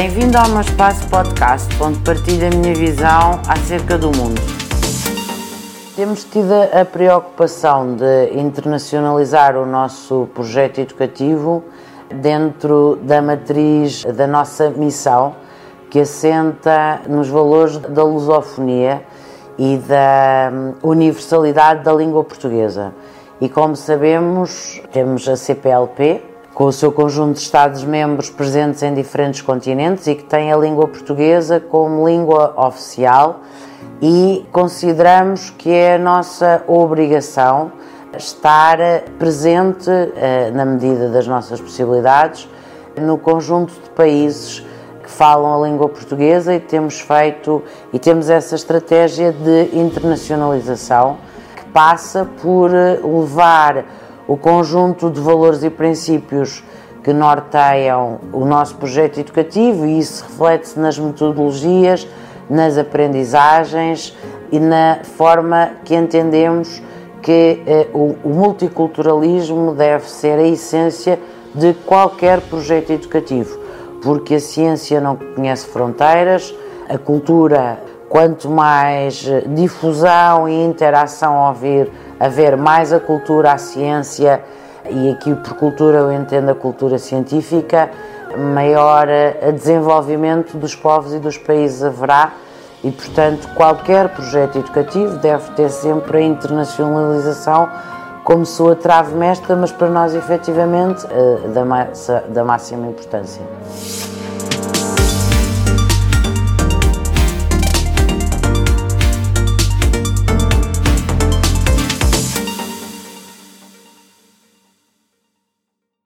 Bem-vindo ao meu espaço podcast, onde partilho a minha visão acerca do mundo. Temos tido a preocupação de internacionalizar o nosso projeto educativo dentro da matriz da nossa missão, que assenta nos valores da lusofonia e da hum, universalidade da língua portuguesa. E como sabemos, temos a CPLP, com o seu conjunto de Estados-membros presentes em diferentes continentes e que tem a língua portuguesa como língua oficial e consideramos que é a nossa obrigação estar presente, eh, na medida das nossas possibilidades, no conjunto de países que falam a língua portuguesa e temos feito e temos essa estratégia de internacionalização que passa por levar o conjunto de valores e princípios que norteiam o nosso projeto educativo e isso reflete-se nas metodologias, nas aprendizagens e na forma que entendemos que eh, o, o multiculturalismo deve ser a essência de qualquer projeto educativo, porque a ciência não conhece fronteiras, a cultura, quanto mais eh, difusão e interação ouvir haver mais a cultura, a ciência, e aqui por cultura eu entendo a cultura científica, maior a desenvolvimento dos povos e dos países haverá e, portanto, qualquer projeto educativo deve ter sempre a internacionalização como sua trave mestra, mas para nós, efetivamente, eh, da, da máxima importância.